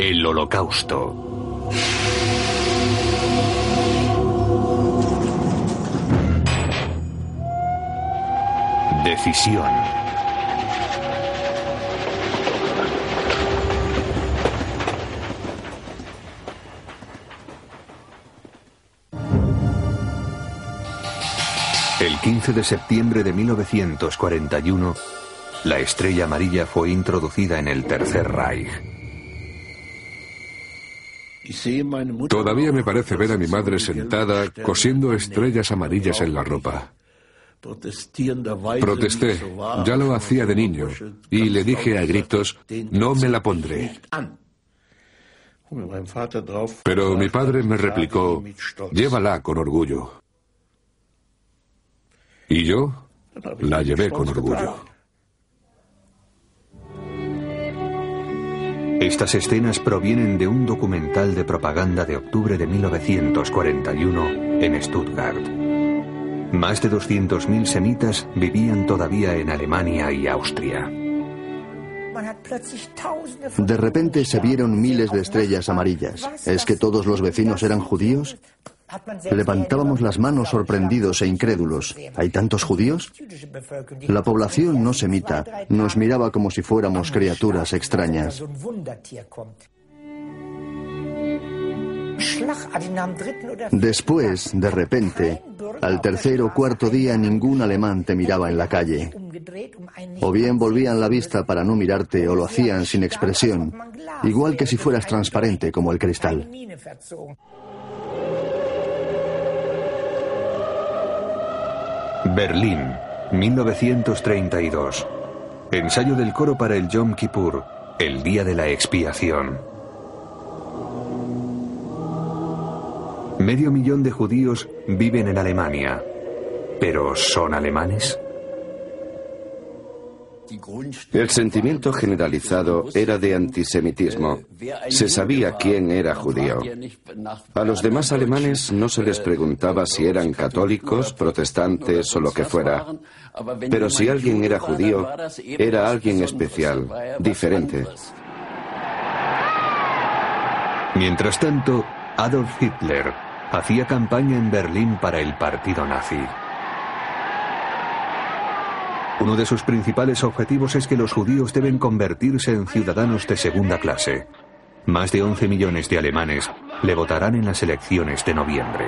El Holocausto. Decisión. El 15 de septiembre de 1941, la estrella amarilla fue introducida en el Tercer Reich. Todavía me parece ver a mi madre sentada cosiendo estrellas amarillas en la ropa. Protesté, ya lo hacía de niño, y le dije a gritos, no me la pondré. Pero mi padre me replicó, llévala con orgullo. Y yo la llevé con orgullo. Estas escenas provienen de un documental de propaganda de octubre de 1941 en Stuttgart. Más de 200.000 semitas vivían todavía en Alemania y Austria. De repente se vieron miles de estrellas amarillas. ¿Es que todos los vecinos eran judíos? Levantábamos las manos sorprendidos e incrédulos. ¿Hay tantos judíos? La población no semita nos miraba como si fuéramos criaturas extrañas. Después, de repente, al tercer o cuarto día ningún alemán te miraba en la calle. O bien volvían la vista para no mirarte o lo hacían sin expresión, igual que si fueras transparente como el cristal. Berlín, 1932. Ensayo del coro para el Yom Kippur, el día de la expiación. Medio millón de judíos viven en Alemania. ¿Pero son alemanes? El sentimiento generalizado era de antisemitismo. Se sabía quién era judío. A los demás alemanes no se les preguntaba si eran católicos, protestantes o lo que fuera. Pero si alguien era judío, era alguien especial, diferente. Mientras tanto, Adolf Hitler hacía campaña en Berlín para el partido nazi. Uno de sus principales objetivos es que los judíos deben convertirse en ciudadanos de segunda clase. Más de 11 millones de alemanes le votarán en las elecciones de noviembre.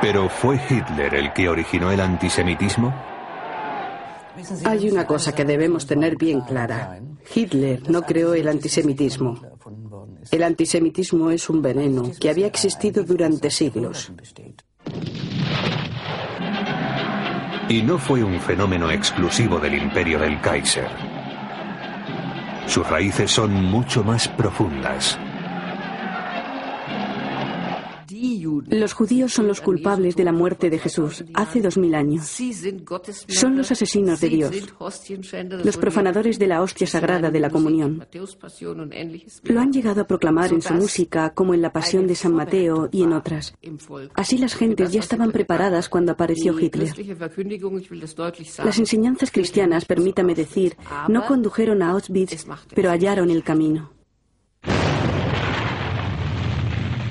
¿Pero fue Hitler el que originó el antisemitismo? Hay una cosa que debemos tener bien clara. Hitler no creó el antisemitismo. El antisemitismo es un veneno que había existido durante siglos. Y no fue un fenómeno exclusivo del imperio del Kaiser. Sus raíces son mucho más profundas. Los judíos son los culpables de la muerte de Jesús hace dos mil años. Son los asesinos de Dios, los profanadores de la hostia sagrada de la comunión. Lo han llegado a proclamar en su música, como en la Pasión de San Mateo y en otras. Así las gentes ya estaban preparadas cuando apareció Hitler. Las enseñanzas cristianas, permítame decir, no condujeron a Auschwitz, pero hallaron el camino.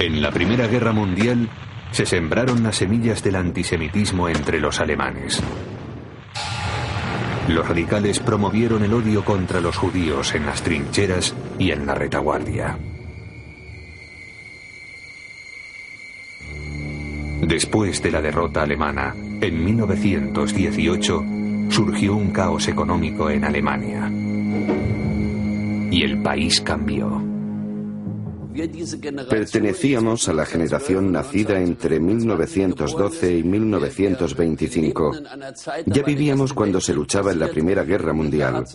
En la Primera Guerra Mundial se sembraron las semillas del antisemitismo entre los alemanes. Los radicales promovieron el odio contra los judíos en las trincheras y en la retaguardia. Después de la derrota alemana, en 1918, surgió un caos económico en Alemania. Y el país cambió. Pertenecíamos a la generación nacida entre 1912 y 1925. Ya vivíamos cuando se luchaba en la Primera Guerra Mundial.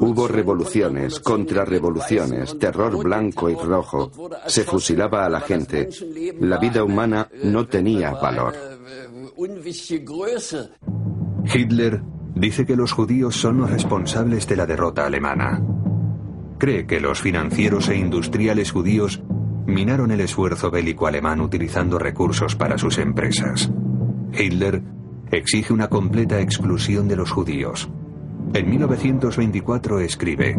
Hubo revoluciones, contrarrevoluciones, terror blanco y rojo. Se fusilaba a la gente. La vida humana no tenía valor. Hitler dice que los judíos son los responsables de la derrota alemana cree que los financieros e industriales judíos minaron el esfuerzo bélico alemán utilizando recursos para sus empresas. Hitler exige una completa exclusión de los judíos. En 1924 escribe,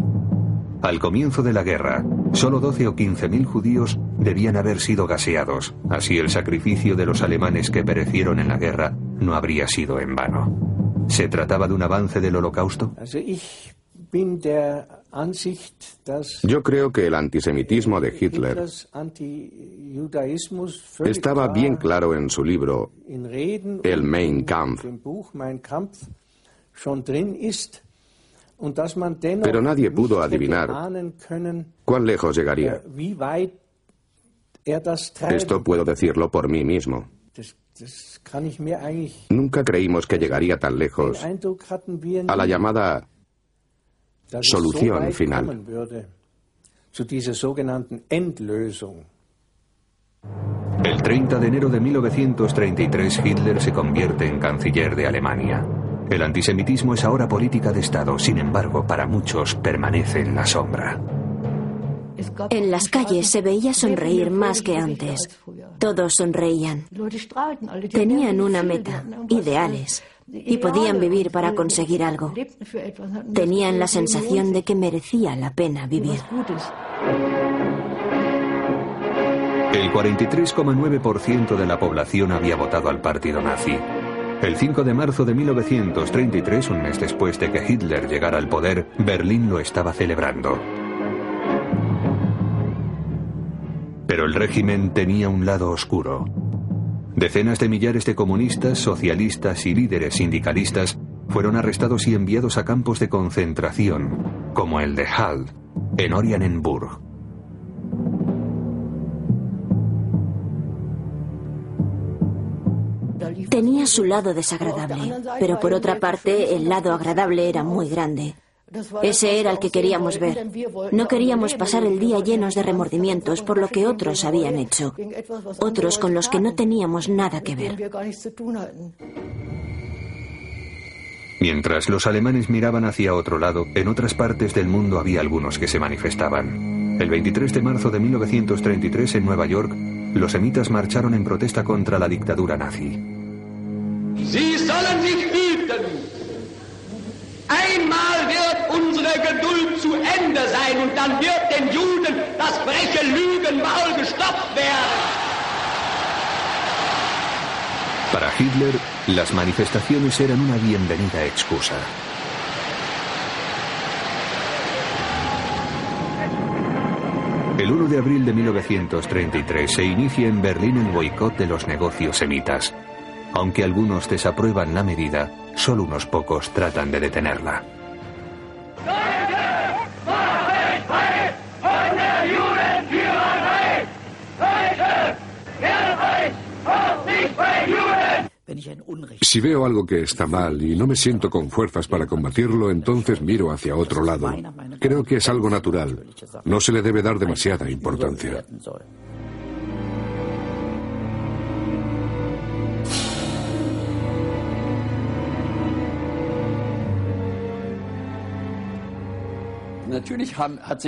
al comienzo de la guerra, solo 12 o 15 mil judíos debían haber sido gaseados, así el sacrificio de los alemanes que perecieron en la guerra no habría sido en vano. ¿Se trataba de un avance del holocausto? Yo creo que el antisemitismo de Hitler estaba bien claro en su libro El Mein Kampf. Pero nadie pudo adivinar cuán lejos llegaría. Esto puedo decirlo por mí mismo. Nunca creímos que llegaría tan lejos a la llamada solución final. El 30 de enero de 1933 Hitler se convierte en canciller de Alemania. El antisemitismo es ahora política de Estado, sin embargo, para muchos permanece en la sombra. En las calles se veía sonreír más que antes. Todos sonreían. Tenían una meta, ideales y podían vivir para conseguir algo. Tenían la sensación de que merecía la pena vivir. El 43,9% de la población había votado al partido nazi. El 5 de marzo de 1933, un mes después de que Hitler llegara al poder, Berlín lo estaba celebrando. Pero el régimen tenía un lado oscuro. Decenas de millares de comunistas, socialistas y líderes sindicalistas fueron arrestados y enviados a campos de concentración, como el de Hall, en Orianenburg. Tenía su lado desagradable, pero por otra parte el lado agradable era muy grande. Ese era el que queríamos ver. No queríamos pasar el día llenos de remordimientos por lo que otros habían hecho, otros con los que no teníamos nada que ver. Mientras los alemanes miraban hacia otro lado, en otras partes del mundo había algunos que se manifestaban. El 23 de marzo de 1933 en Nueva York, los semitas marcharon en protesta contra la dictadura nazi. Einmal wird unsere Geduld zu Ende sein und dann wird den Juden das freche Lügenmaul gestopft werden. Para Hitler, las manifestaciones eran una bienvenida excusa. El 1 de abril de 1933 se inicia en Berlín el boicot de los negocios semitas. Aunque algunos desaprueban la medida, solo unos pocos tratan de detenerla. Si veo algo que está mal y no me siento con fuerzas para combatirlo, entonces miro hacia otro lado. Creo que es algo natural. No se le debe dar demasiada importancia.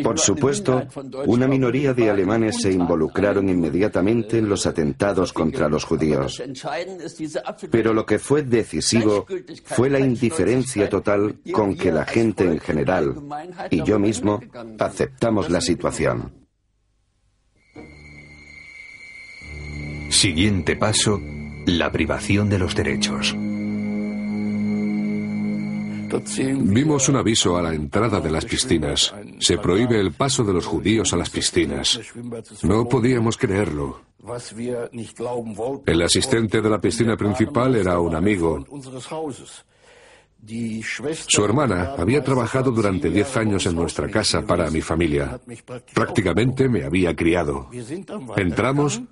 Por supuesto, una minoría de alemanes se involucraron inmediatamente en los atentados contra los judíos. Pero lo que fue decisivo fue la indiferencia total con que la gente en general y yo mismo aceptamos la situación. Siguiente paso, la privación de los derechos. Vimos un aviso a la entrada de las piscinas. Se prohíbe el paso de los judíos a las piscinas. No podíamos creerlo. El asistente de la piscina principal era un amigo. Su hermana había trabajado durante diez años en nuestra casa para mi familia. Prácticamente me había criado. Entramos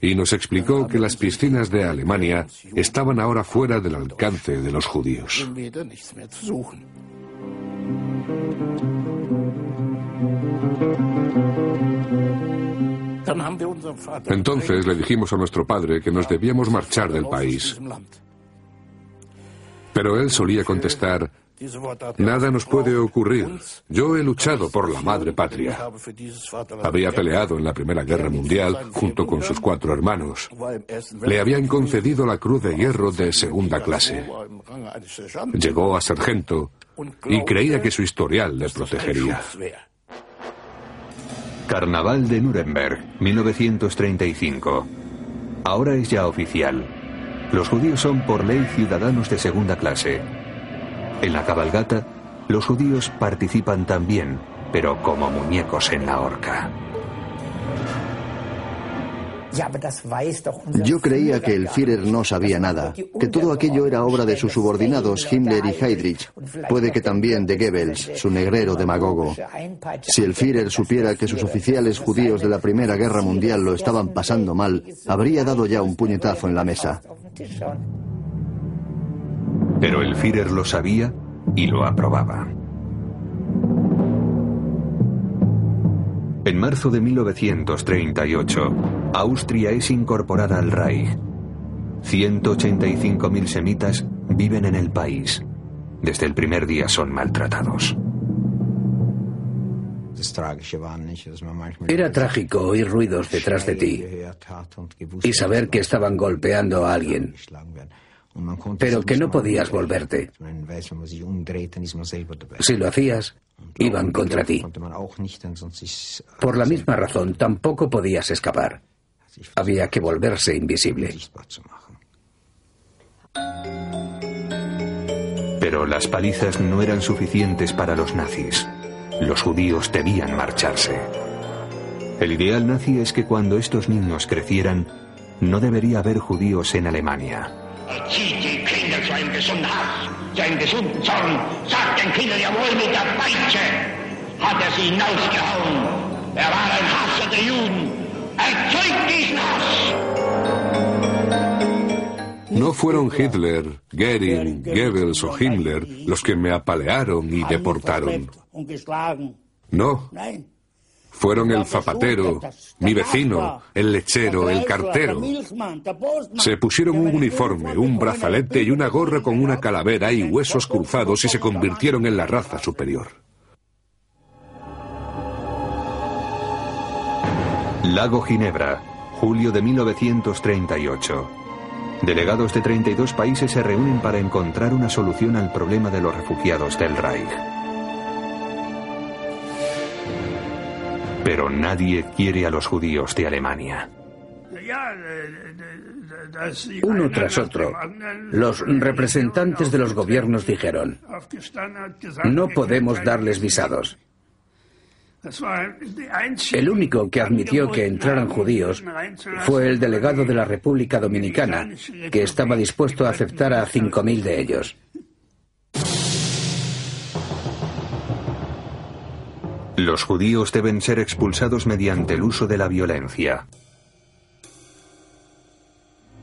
y nos explicó que las piscinas de Alemania estaban ahora fuera del alcance de los judíos. Entonces le dijimos a nuestro padre que nos debíamos marchar del país. Pero él solía contestar, Nada nos puede ocurrir. Yo he luchado por la madre patria. Había peleado en la Primera Guerra Mundial junto con sus cuatro hermanos. Le habían concedido la Cruz de Hierro de segunda clase. Llegó a sargento y creía que su historial le protegería. Carnaval de Nuremberg, 1935. Ahora es ya oficial. Los judíos son por ley ciudadanos de segunda clase. En la cabalgata, los judíos participan también, pero como muñecos en la horca. Yo creía que el Führer no sabía nada, que todo aquello era obra de sus subordinados Himmler y Heydrich, puede que también de Goebbels, su negrero demagogo. Si el Führer supiera que sus oficiales judíos de la Primera Guerra Mundial lo estaban pasando mal, habría dado ya un puñetazo en la mesa. Pero el Führer lo sabía y lo aprobaba. En marzo de 1938, Austria es incorporada al Reich. 185.000 semitas viven en el país. Desde el primer día son maltratados. Era trágico oír ruidos detrás de ti y saber que estaban golpeando a alguien pero que no podías volverte. Si lo hacías, iban contra ti. Por la misma razón, tampoco podías escapar. Había que volverse invisible. Pero las palizas no eran suficientes para los nazis. Los judíos debían marcharse. El ideal nazi es que cuando estos niños crecieran, no debería haber judíos en Alemania. No fueron Hitler, Goering, Goebbels o Himmler los que me apalearon y deportaron. No. Fueron el zapatero, mi vecino, el lechero, el cartero. Se pusieron un uniforme, un brazalete y una gorra con una calavera y huesos cruzados y se convirtieron en la raza superior. Lago Ginebra, julio de 1938. Delegados de 32 países se reúnen para encontrar una solución al problema de los refugiados del Reich. Pero nadie quiere a los judíos de Alemania. Uno tras otro, los representantes de los gobiernos dijeron, no podemos darles visados. El único que admitió que entraran judíos fue el delegado de la República Dominicana, que estaba dispuesto a aceptar a 5.000 de ellos. Los judíos deben ser expulsados mediante el uso de la violencia.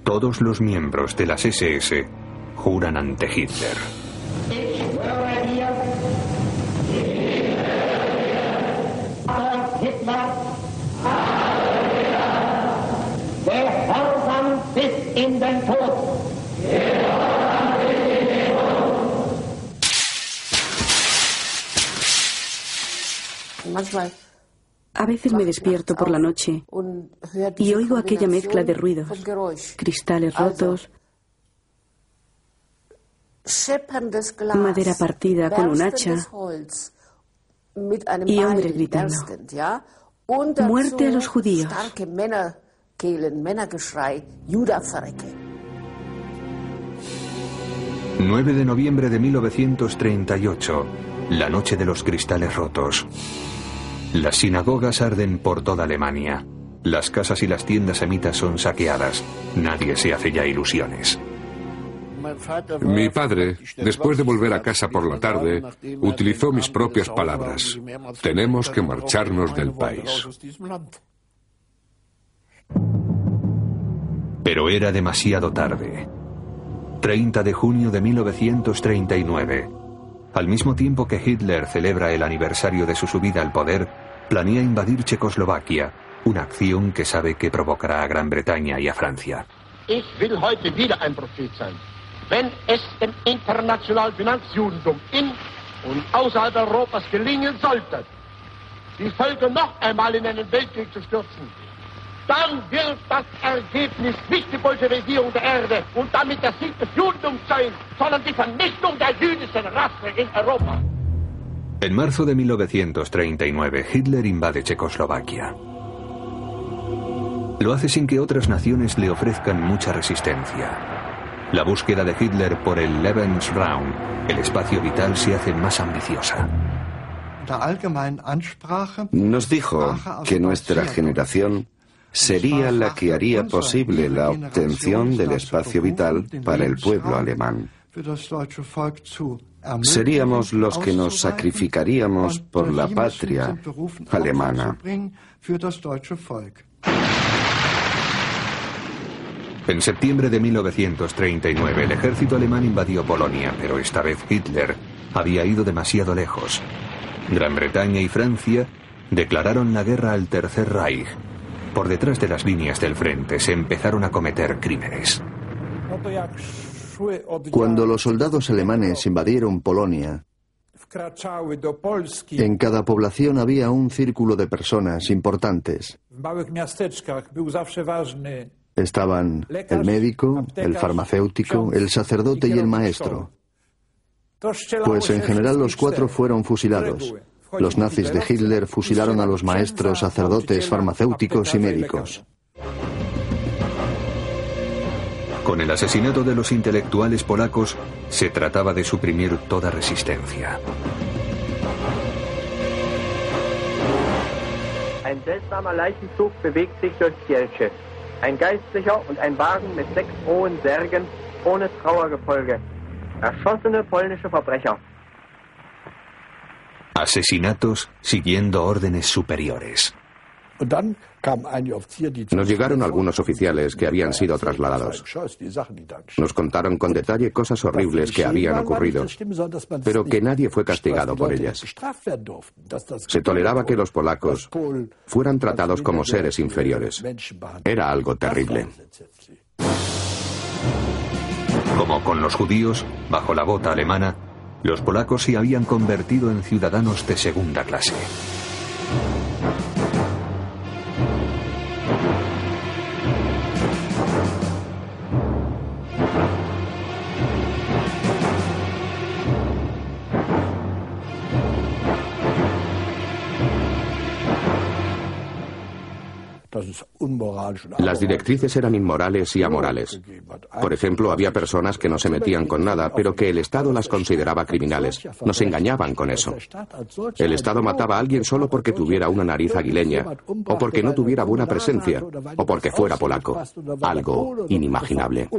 Todos los miembros de las SS juran ante Hitler. A veces me despierto por la noche y oigo aquella mezcla de ruidos, cristales rotos, madera partida con un hacha y hombres gritando, muerte a los judíos. 9 de noviembre de 1938, la noche de los cristales rotos. Las sinagogas arden por toda Alemania. Las casas y las tiendas semitas son saqueadas. Nadie se hace ya ilusiones. Mi padre, después de volver a casa por la tarde, utilizó mis propias palabras. Tenemos que marcharnos del país. Pero era demasiado tarde. 30 de junio de 1939. Al mismo tiempo que Hitler celebra el aniversario de su subida al poder, planea invadir Checoslovaquia, una acción que sabe que provocará a Gran Bretaña y a Francia. Dann wird das Ergebnis nicht die Bolschewisierung der Erde und damit der Sieg des Judentums sein, sondern die Vernichtung der jüdischen Rasse in Europa. En marzo de 1939, Hitler invade Checoslovaquia. Lo hace sin que otras naciones le ofrezcan mucha resistencia. La búsqueda de Hitler por el Lebensraum, el espacio vital, se hace más ambiciosa. Nos dijo que nuestra generación sería la que haría posible la obtención del espacio vital para el pueblo alemán. Seríamos los que nos sacrificaríamos por la patria alemana. En septiembre de 1939 el ejército alemán invadió Polonia, pero esta vez Hitler había ido demasiado lejos. Gran Bretaña y Francia declararon la guerra al Tercer Reich. Por detrás de las líneas del frente se empezaron a cometer crímenes. Cuando los soldados alemanes invadieron Polonia, en cada población había un círculo de personas importantes. Estaban el médico, el farmacéutico, el sacerdote y el maestro. Pues en general los cuatro fueron fusilados. Los nazis de Hitler fusilaron a los maestros, sacerdotes, farmacéuticos y médicos. Con el asesinato de los intelectuales polacos se trataba de suprimir toda resistencia. Ein seltsamer Leichenzug bewegt sich durch Kielce. Ein Geistlicher und ein Wagen mit sechs hohen Särgen ohne Trauergefolge. Erschossene polnische Verbrecher. Asesinatos siguiendo órdenes superiores. Nos llegaron algunos oficiales que habían sido trasladados. Nos contaron con detalle cosas horribles que habían ocurrido, pero que nadie fue castigado por ellas. Se toleraba que los polacos fueran tratados como seres inferiores. Era algo terrible. Como con los judíos, bajo la bota alemana, los polacos se habían convertido en ciudadanos de segunda clase. Las directrices eran inmorales y amorales. Por ejemplo, había personas que no se metían con nada, pero que el Estado las consideraba criminales. Nos engañaban con eso. El Estado mataba a alguien solo porque tuviera una nariz aguileña, o porque no tuviera buena presencia, o porque fuera polaco. Algo inimaginable.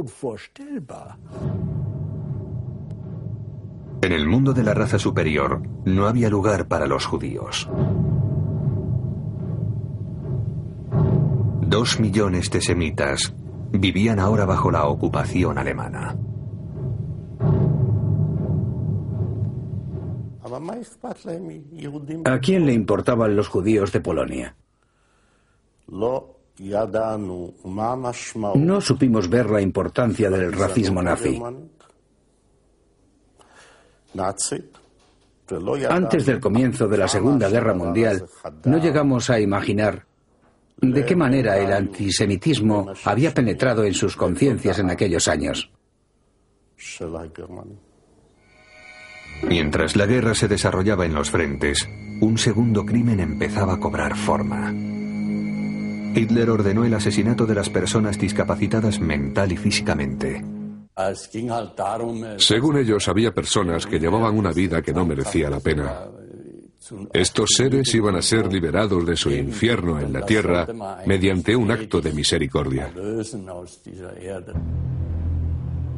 En el mundo de la raza superior no había lugar para los judíos. Dos millones de semitas vivían ahora bajo la ocupación alemana. ¿A quién le importaban los judíos de Polonia? No supimos ver la importancia del racismo nazi. Antes del comienzo de la Segunda Guerra Mundial, no llegamos a imaginar de qué manera el antisemitismo había penetrado en sus conciencias en aquellos años. Mientras la guerra se desarrollaba en los frentes, un segundo crimen empezaba a cobrar forma. Hitler ordenó el asesinato de las personas discapacitadas mental y físicamente. Según ellos, había personas que llevaban una vida que no merecía la pena. Estos seres iban a ser liberados de su infierno en la tierra mediante un acto de misericordia.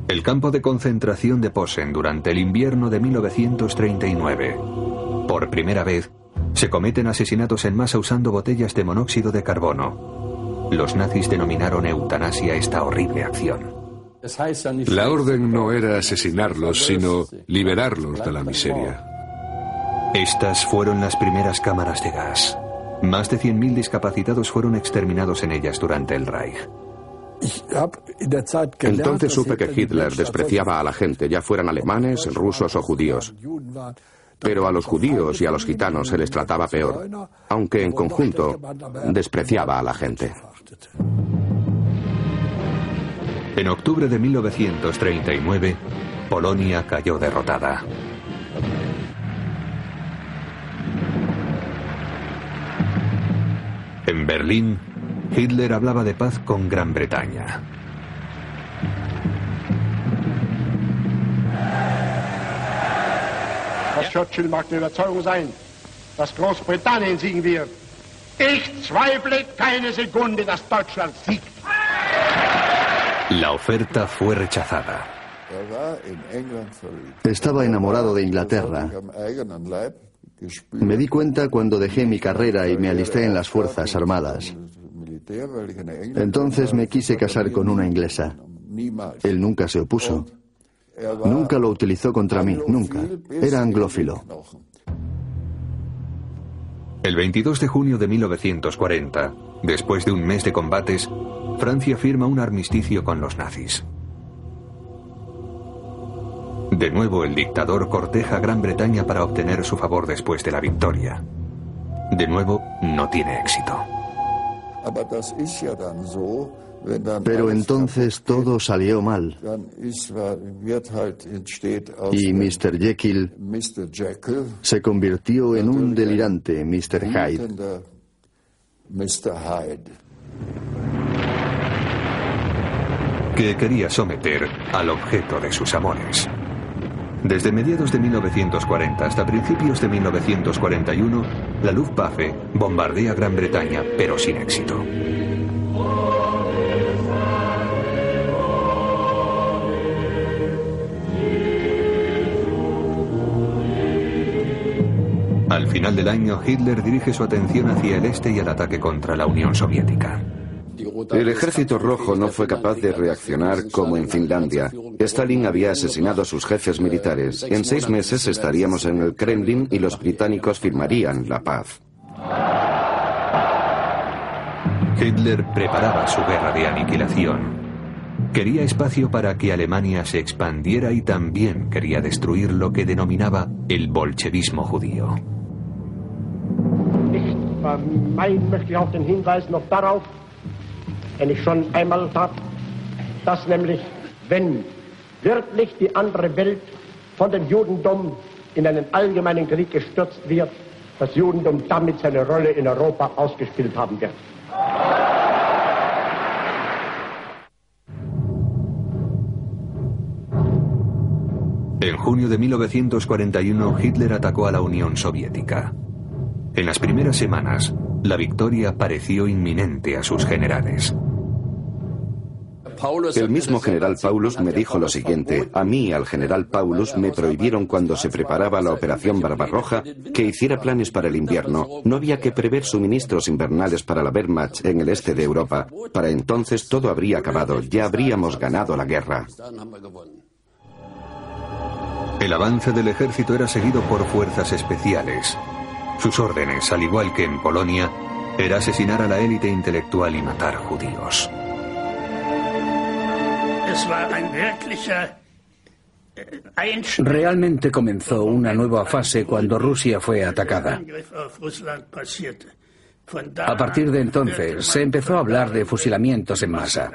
El campo de concentración de Posen durante el invierno de 1939. Por primera vez, se cometen asesinatos en masa usando botellas de monóxido de carbono. Los nazis denominaron eutanasia esta horrible acción. La orden no era asesinarlos, sino liberarlos de la miseria. Estas fueron las primeras cámaras de gas. Más de 100.000 discapacitados fueron exterminados en ellas durante el Reich. Entonces supe que Hitler despreciaba a la gente, ya fueran alemanes, rusos o judíos. Pero a los judíos y a los gitanos se les trataba peor, aunque en conjunto despreciaba a la gente. En octubre de 1939, Polonia cayó derrotada. En Berlín, Hitler hablaba de paz con Gran Bretaña. Churchill mag der Überzeugung sein, dass Großbritannien siegen wird. Ich zweifle keine Sekunde, dass Deutschland siegt. La oferta fue rechazada. Estaba enamorado de Inglaterra. Me di cuenta cuando dejé mi carrera y me alisté en las Fuerzas Armadas. Entonces me quise casar con una inglesa. Él nunca se opuso. Nunca lo utilizó contra mí, nunca. Era anglófilo. El 22 de junio de 1940, después de un mes de combates, Francia firma un armisticio con los nazis. De nuevo el dictador corteja a Gran Bretaña para obtener su favor después de la victoria. De nuevo, no tiene éxito. Pero entonces todo salió mal. Y Mr. Jekyll se convirtió en un delirante Mr. Hyde. Que quería someter al objeto de sus amores. Desde mediados de 1940 hasta principios de 1941, la Luftwaffe bombardea Gran Bretaña, pero sin éxito. Al final del año, Hitler dirige su atención hacia el este y el ataque contra la Unión Soviética. El ejército rojo no fue capaz de reaccionar como en Finlandia. Stalin había asesinado a sus jefes militares. En seis meses estaríamos en el Kremlin y los británicos firmarían la paz. Hitler preparaba su guerra de aniquilación. Quería espacio para que Alemania se expandiera y también quería destruir lo que denominaba el bolchevismo judío. wenn ich schon einmal tat, dass nämlich, wenn wirklich die andere Welt von dem Judentum in einen allgemeinen Krieg gestürzt wird, das Judentum damit seine Rolle in Europa ausgespielt haben wird. En junio de 1941, Hitler atacó a la Unión Soviética. En las primeras semanas, la victoria pareció inminente a sus generales. El mismo general Paulus me dijo lo siguiente. A mí, al general Paulus, me prohibieron cuando se preparaba la operación Barbarroja que hiciera planes para el invierno. No había que prever suministros invernales para la Wehrmacht en el este de Europa. Para entonces todo habría acabado. Ya habríamos ganado la guerra. El avance del ejército era seguido por fuerzas especiales. Sus órdenes, al igual que en Polonia, era asesinar a la élite intelectual y matar judíos. Realmente comenzó una nueva fase cuando Rusia fue atacada. A partir de entonces se empezó a hablar de fusilamientos en masa.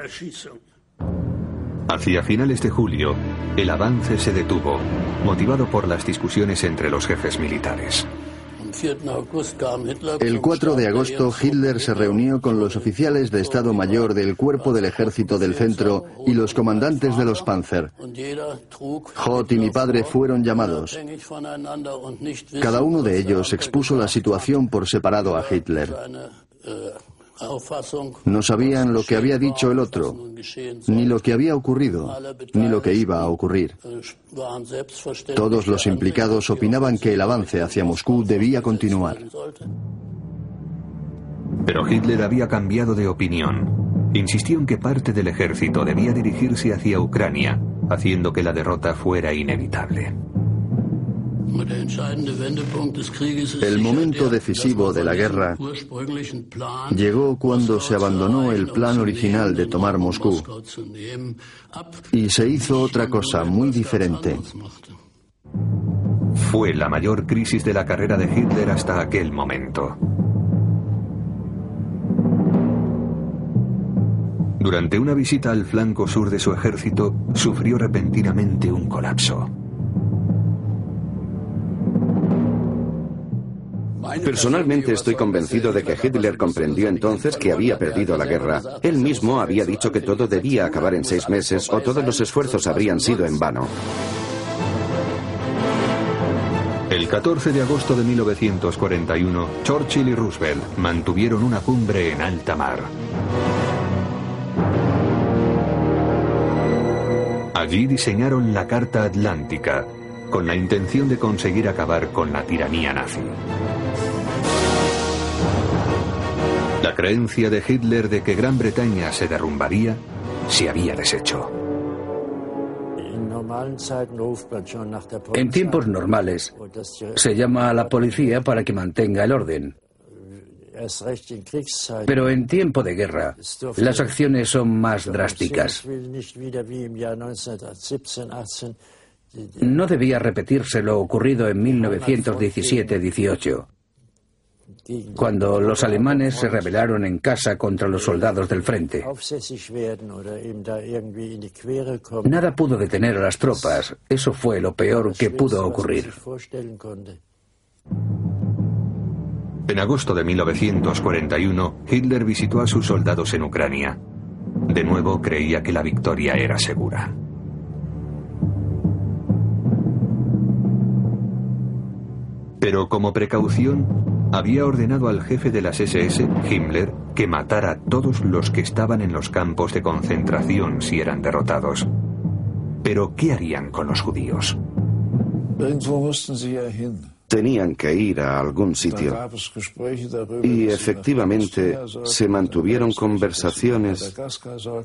Hacia finales de julio, el avance se detuvo, motivado por las discusiones entre los jefes militares. El 4 de agosto Hitler se reunió con los oficiales de Estado Mayor del Cuerpo del Ejército del Centro y los comandantes de los Panzer. Hoth y mi padre fueron llamados. Cada uno de ellos expuso la situación por separado a Hitler. No sabían lo que había dicho el otro, ni lo que había ocurrido, ni lo que iba a ocurrir. Todos los implicados opinaban que el avance hacia Moscú debía continuar. Pero Hitler había cambiado de opinión. Insistió en que parte del ejército debía dirigirse hacia Ucrania, haciendo que la derrota fuera inevitable. El momento decisivo de la guerra llegó cuando se abandonó el plan original de tomar Moscú y se hizo otra cosa muy diferente. Fue la mayor crisis de la carrera de Hitler hasta aquel momento. Durante una visita al flanco sur de su ejército, sufrió repentinamente un colapso. Personalmente estoy convencido de que Hitler comprendió entonces que había perdido la guerra. Él mismo había dicho que todo debía acabar en seis meses o todos los esfuerzos habrían sido en vano. El 14 de agosto de 1941, Churchill y Roosevelt mantuvieron una cumbre en alta mar. Allí diseñaron la Carta Atlántica, con la intención de conseguir acabar con la tiranía nazi. La creencia de Hitler de que Gran Bretaña se derrumbaría se había deshecho. En tiempos normales, se llama a la policía para que mantenga el orden. Pero en tiempo de guerra, las acciones son más drásticas. No debía repetirse lo ocurrido en 1917-18, cuando los alemanes se rebelaron en casa contra los soldados del frente. Nada pudo detener a las tropas, eso fue lo peor que pudo ocurrir. En agosto de 1941, Hitler visitó a sus soldados en Ucrania. De nuevo creía que la victoria era segura. Pero como precaución, había ordenado al jefe de las SS, Himmler, que matara a todos los que estaban en los campos de concentración si eran derrotados. Pero ¿qué harían con los judíos? Tenían que ir a algún sitio. Y efectivamente se mantuvieron conversaciones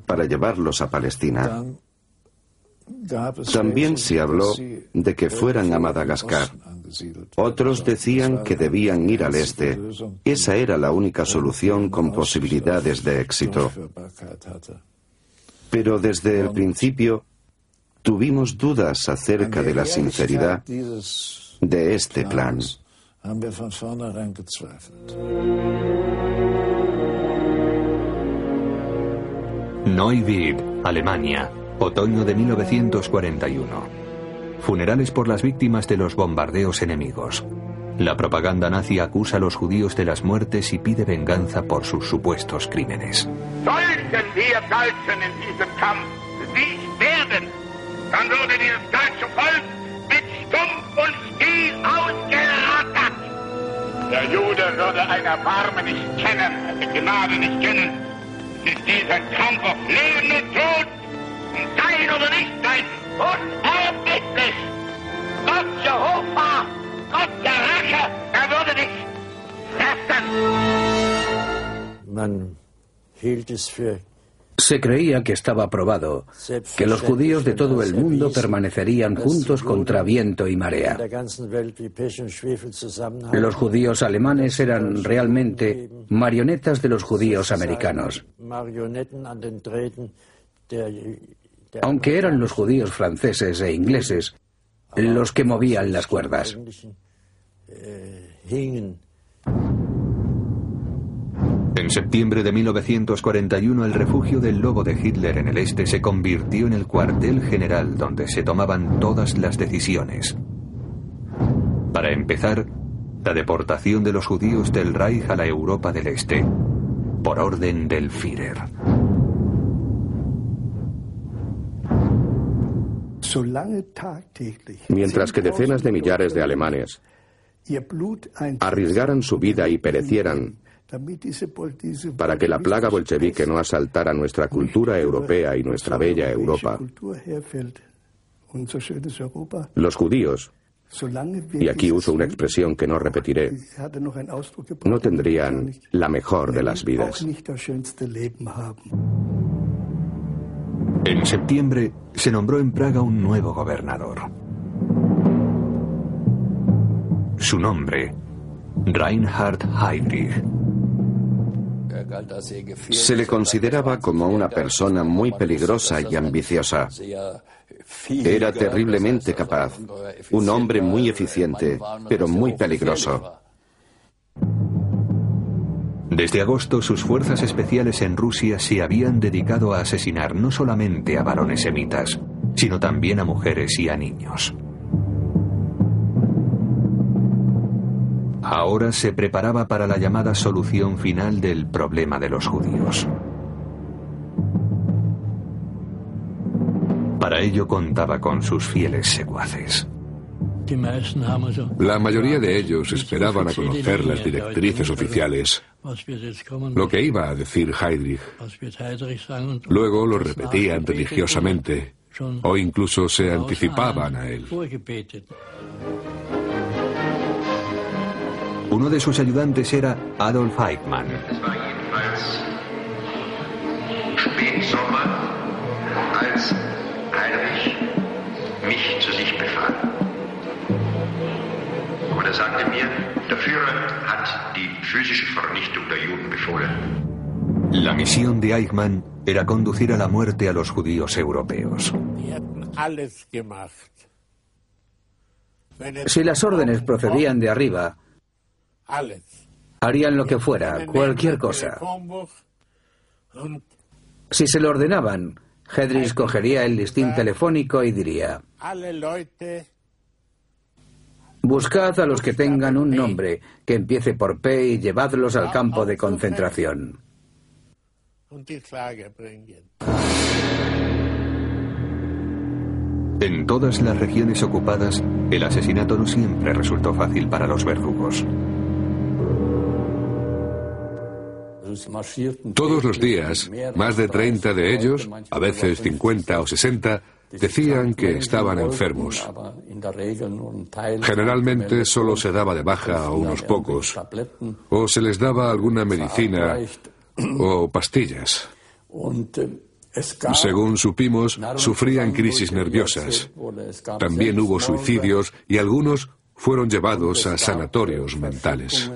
para llevarlos a Palestina. También se habló de que fueran a Madagascar. Otros decían que debían ir al este. Esa era la única solución con posibilidades de éxito. Pero desde el principio tuvimos dudas acerca de la sinceridad de este plan. Neuwied, Alemania, otoño de 1941. Funerales por las víctimas de los bombardeos enemigos. La propaganda nazi acusa a los judíos de las muertes y pide venganza por sus supuestos crímenes. Jude Kampf auf Leben und Tod, oder nicht unerbittlich. Gott Jehova, Gott der Rache, er würde dich fressen. Man hielt es für Se creía que estaba probado, que los judíos de todo el mundo permanecerían juntos contra viento y marea. Los judíos alemanes eran realmente marionetas de los judíos americanos. Aunque eran los judíos franceses e ingleses los que movían las cuerdas. En septiembre de 1941 el refugio del lobo de Hitler en el este se convirtió en el cuartel general donde se tomaban todas las decisiones. Para empezar, la deportación de los judíos del Reich a la Europa del Este, por orden del Führer. Mientras que decenas de millares de alemanes arriesgaran su vida y perecieran para que la plaga bolchevique no asaltara nuestra cultura europea y nuestra bella Europa. Los judíos, y aquí uso una expresión que no repetiré, no tendrían la mejor de las vidas. En septiembre se nombró en Praga un nuevo gobernador. Su nombre, Reinhard Heydrich. Se le consideraba como una persona muy peligrosa y ambiciosa. Era terriblemente capaz, un hombre muy eficiente, pero muy peligroso. Desde agosto sus fuerzas especiales en Rusia se habían dedicado a asesinar no solamente a varones semitas, sino también a mujeres y a niños. Ahora se preparaba para la llamada solución final del problema de los judíos. Para ello contaba con sus fieles secuaces. La mayoría de ellos esperaban a conocer las directrices oficiales, lo que iba a decir Heydrich. Luego lo repetían religiosamente o incluso se anticipaban a él. Uno de sus ayudantes era Adolf Eichmann. La misión de Eichmann era conducir a la muerte a los judíos europeos. Si las órdenes procedían de arriba, harían lo que fuera, cualquier cosa. Si se lo ordenaban, Hedris cogería el listín telefónico y diría, Buscad a los que tengan un nombre que empiece por P y llevadlos al campo de concentración. En todas las regiones ocupadas, el asesinato no siempre resultó fácil para los verdugos. Todos los días, más de 30 de ellos, a veces 50 o 60, decían que estaban enfermos. Generalmente solo se daba de baja a unos pocos, o se les daba alguna medicina o pastillas. Según supimos, sufrían crisis nerviosas. También hubo suicidios y algunos fueron llevados a sanatorios mentales.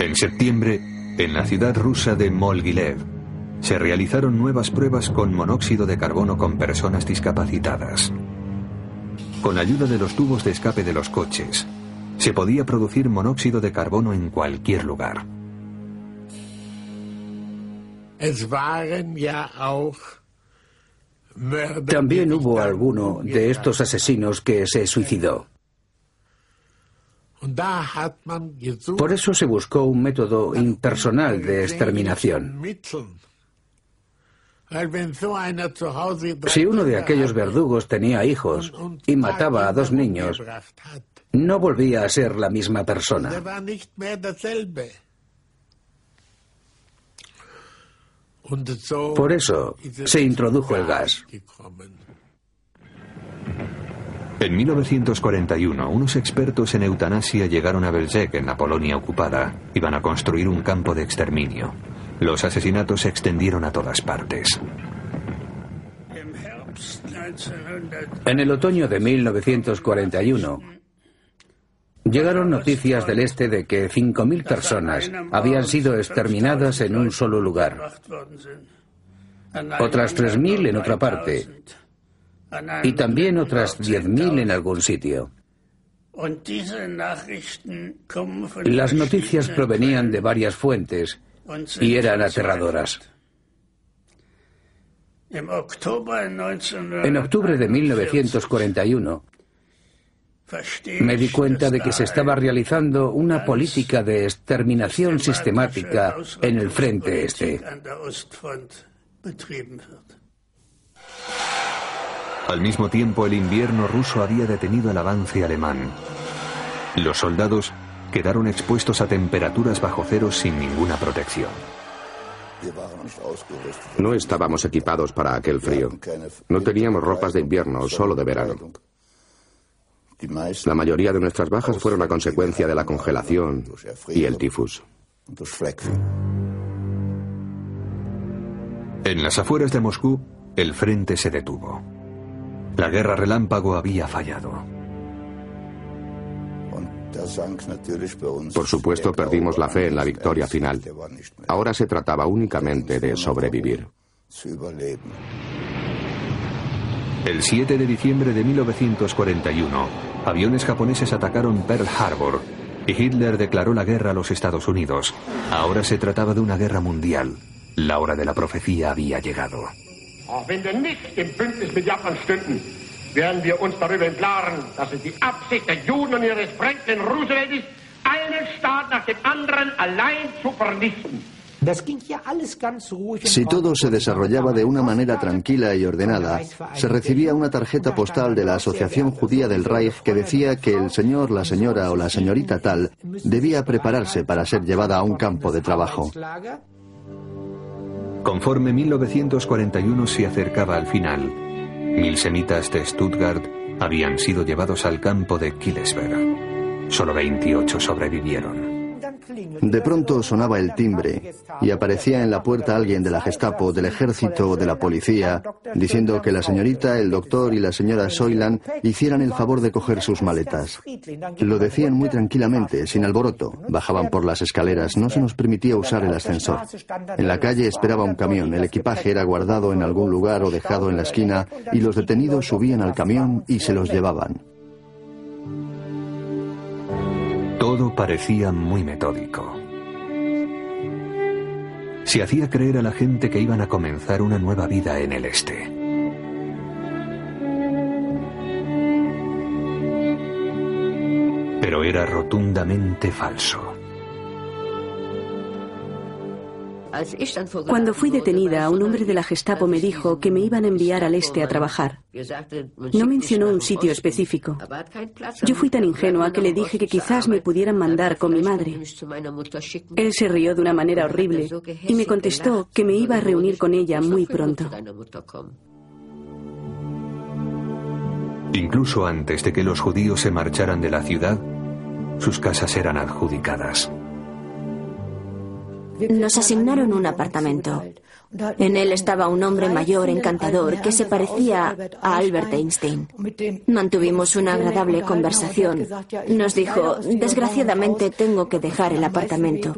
En septiembre, en la ciudad rusa de Molgilev, se realizaron nuevas pruebas con monóxido de carbono con personas discapacitadas. Con ayuda de los tubos de escape de los coches, se podía producir monóxido de carbono en cualquier lugar. También hubo alguno de estos asesinos que se suicidó. Por eso se buscó un método impersonal de exterminación. Si uno de aquellos verdugos tenía hijos y mataba a dos niños, no volvía a ser la misma persona. Por eso se introdujo el gas. En 1941, unos expertos en eutanasia llegaron a Belzec, en la Polonia ocupada. Iban a construir un campo de exterminio. Los asesinatos se extendieron a todas partes. En el otoño de 1941, llegaron noticias del este de que 5.000 personas habían sido exterminadas en un solo lugar. Otras 3.000 en otra parte y también otras 10.000 en algún sitio. Las noticias provenían de varias fuentes y eran aterradoras. En octubre de 1941 me di cuenta de que se estaba realizando una política de exterminación sistemática en el frente este. Al mismo tiempo, el invierno ruso había detenido el avance alemán. Los soldados quedaron expuestos a temperaturas bajo cero sin ninguna protección. No estábamos equipados para aquel frío. No teníamos ropas de invierno, solo de verano. La mayoría de nuestras bajas fueron a consecuencia de la congelación y el tifus. En las afueras de Moscú, el frente se detuvo. La guerra relámpago había fallado. Por supuesto, perdimos la fe en la victoria final. Ahora se trataba únicamente de sobrevivir. El 7 de diciembre de 1941, aviones japoneses atacaron Pearl Harbor y Hitler declaró la guerra a los Estados Unidos. Ahora se trataba de una guerra mundial. La hora de la profecía había llegado. Werden wir uns darüber im Klaren, dass es die Absicht der Juden und ihres Franklin Roosevelt ist, einen Staat nach dem anderen allein zu vernichten. Si todo se desarrollaba de una manera tranquila y ordenada, se recibía una tarjeta postal de la Asociación Judía del Reich que decía que el señor, la señora o la señorita tal debía prepararse para ser llevada a un campo de trabajo. Conforme 1941 se acercaba al final, Mil semitas de Stuttgart habían sido llevados al campo de Killesberg. Solo 28 sobrevivieron. De pronto sonaba el timbre y aparecía en la puerta alguien de la Gestapo, del ejército o de la policía, diciendo que la señorita, el doctor y la señora Soylan hicieran el favor de coger sus maletas. Lo decían muy tranquilamente, sin alboroto. Bajaban por las escaleras, no se nos permitía usar el ascensor. En la calle esperaba un camión, el equipaje era guardado en algún lugar o dejado en la esquina y los detenidos subían al camión y se los llevaban. Todo parecía muy metódico. Se hacía creer a la gente que iban a comenzar una nueva vida en el este. Pero era rotundamente falso. Cuando fui detenida, un hombre de la Gestapo me dijo que me iban a enviar al este a trabajar. No mencionó un sitio específico. Yo fui tan ingenua que le dije que quizás me pudieran mandar con mi madre. Él se rió de una manera horrible y me contestó que me iba a reunir con ella muy pronto. Incluso antes de que los judíos se marcharan de la ciudad, sus casas eran adjudicadas. Nos asignaron un apartamento. En él estaba un hombre mayor, encantador, que se parecía a Albert Einstein. Mantuvimos una agradable conversación. Nos dijo, desgraciadamente tengo que dejar el apartamento.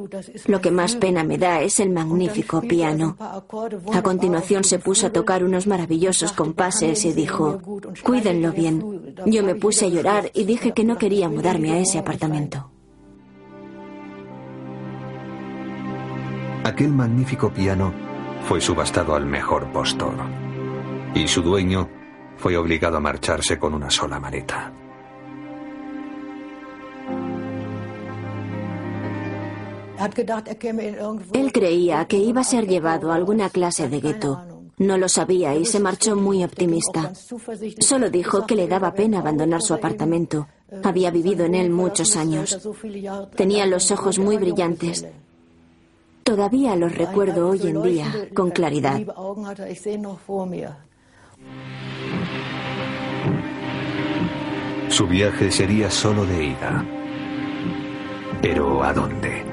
Lo que más pena me da es el magnífico piano. A continuación se puso a tocar unos maravillosos compases y dijo, cuídenlo bien. Yo me puse a llorar y dije que no quería mudarme a ese apartamento. Aquel magnífico piano fue subastado al mejor postor y su dueño fue obligado a marcharse con una sola maleta. Él creía que iba a ser llevado a alguna clase de gueto. No lo sabía y se marchó muy optimista. Solo dijo que le daba pena abandonar su apartamento. Había vivido en él muchos años. Tenía los ojos muy brillantes Todavía los recuerdo hoy en día con claridad. Su viaje sería solo de ida. Pero ¿a dónde?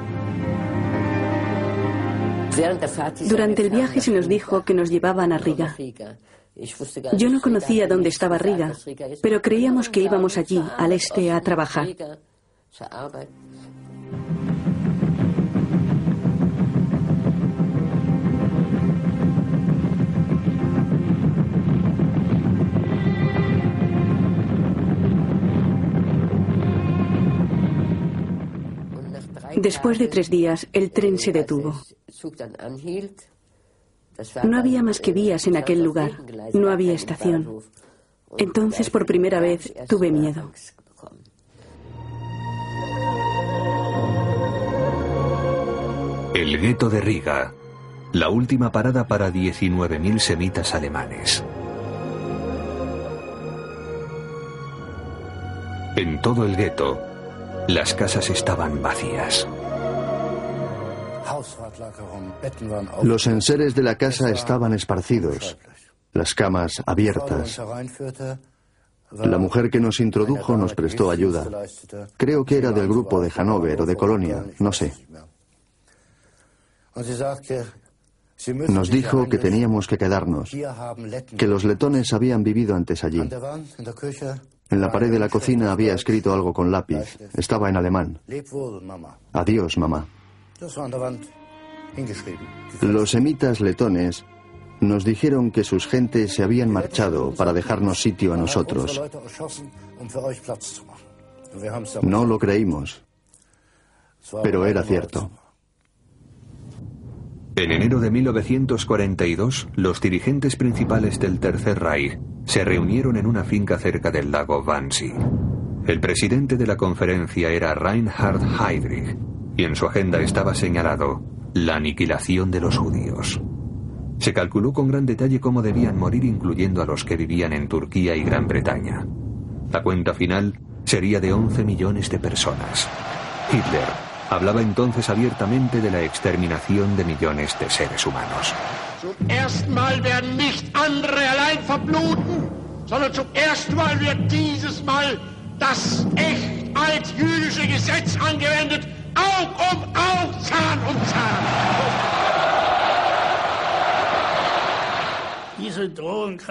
Durante el viaje se nos dijo que nos llevaban a Riga. Yo no conocía dónde estaba Riga, pero creíamos que íbamos allí, al este, a trabajar. Después de tres días, el tren se detuvo. No había más que vías en aquel lugar, no había estación. Entonces, por primera vez, tuve miedo. El gueto de Riga, la última parada para 19.000 semitas alemanes. En todo el gueto, Las casas estaban vacías. Los enseres de la casa estaban esparcidos, las camas abiertas. La mujer que nos introdujo nos prestó ayuda. Creo que era del grupo de Hannover o de Colonia, no sé. Nos dijo que teníamos que quedarnos, que los letones habían vivido antes allí. En la pared de la cocina había escrito algo con lápiz. Estaba en alemán. Adiós, mamá. Los semitas letones nos dijeron que sus gentes se habían marchado para dejarnos sitio a nosotros. No lo creímos, pero era cierto. En enero de 1942, los dirigentes principales del Tercer Reich se reunieron en una finca cerca del lago Wannsee. El presidente de la conferencia era Reinhard Heydrich y en su agenda estaba señalado la aniquilación de los judíos. Se calculó con gran detalle cómo debían morir incluyendo a los que vivían en Turquía y Gran Bretaña. La cuenta final sería de 11 millones de personas. Hitler hablaba entonces abiertamente de la exterminación de millones de seres humanos. Um Zahn um Zahn.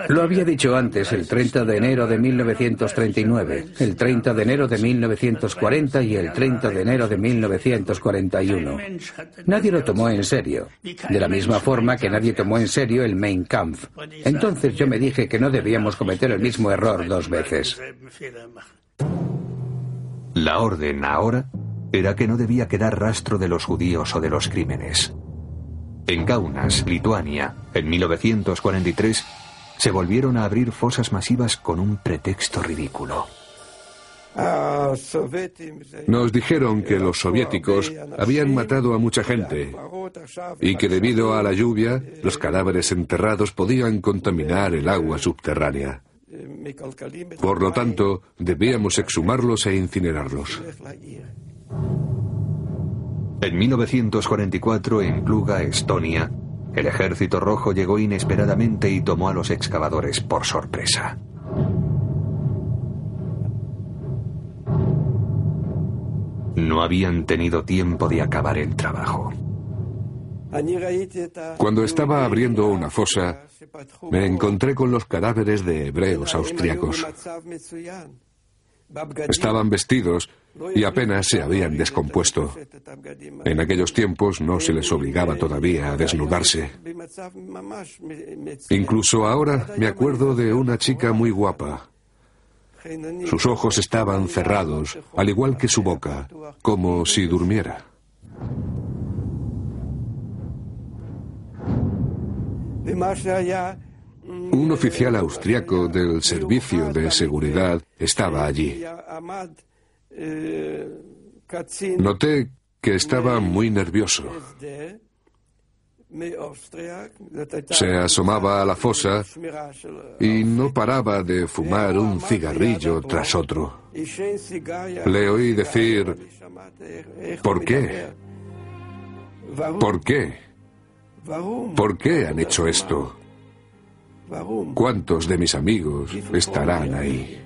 Lo había dicho antes, el 30 de enero de 1939, el 30 de enero de 1940 y el 30 de enero de 1941. Nadie lo tomó en serio, de la misma forma que nadie tomó en serio el Mein Kampf. Entonces yo me dije que no debíamos cometer el mismo error dos veces. La orden ahora era que no debía quedar rastro de los judíos o de los crímenes. En Kaunas, Lituania, en 1943, se volvieron a abrir fosas masivas con un pretexto ridículo. Nos dijeron que los soviéticos habían matado a mucha gente y que debido a la lluvia los cadáveres enterrados podían contaminar el agua subterránea. Por lo tanto, debíamos exhumarlos e incinerarlos. En 1944, en Pluga, Estonia, el ejército rojo llegó inesperadamente y tomó a los excavadores por sorpresa. No habían tenido tiempo de acabar el trabajo. Cuando estaba abriendo una fosa, me encontré con los cadáveres de hebreos austriacos. Estaban vestidos y apenas se habían descompuesto. En aquellos tiempos no se les obligaba todavía a desnudarse. Incluso ahora me acuerdo de una chica muy guapa. Sus ojos estaban cerrados, al igual que su boca, como si durmiera. Un oficial austriaco del Servicio de Seguridad estaba allí. Noté que estaba muy nervioso. Se asomaba a la fosa y no paraba de fumar un cigarrillo tras otro. Le oí decir, ¿por qué? ¿Por qué? ¿Por qué han hecho esto? ¿Cuántos de mis amigos estarán ahí?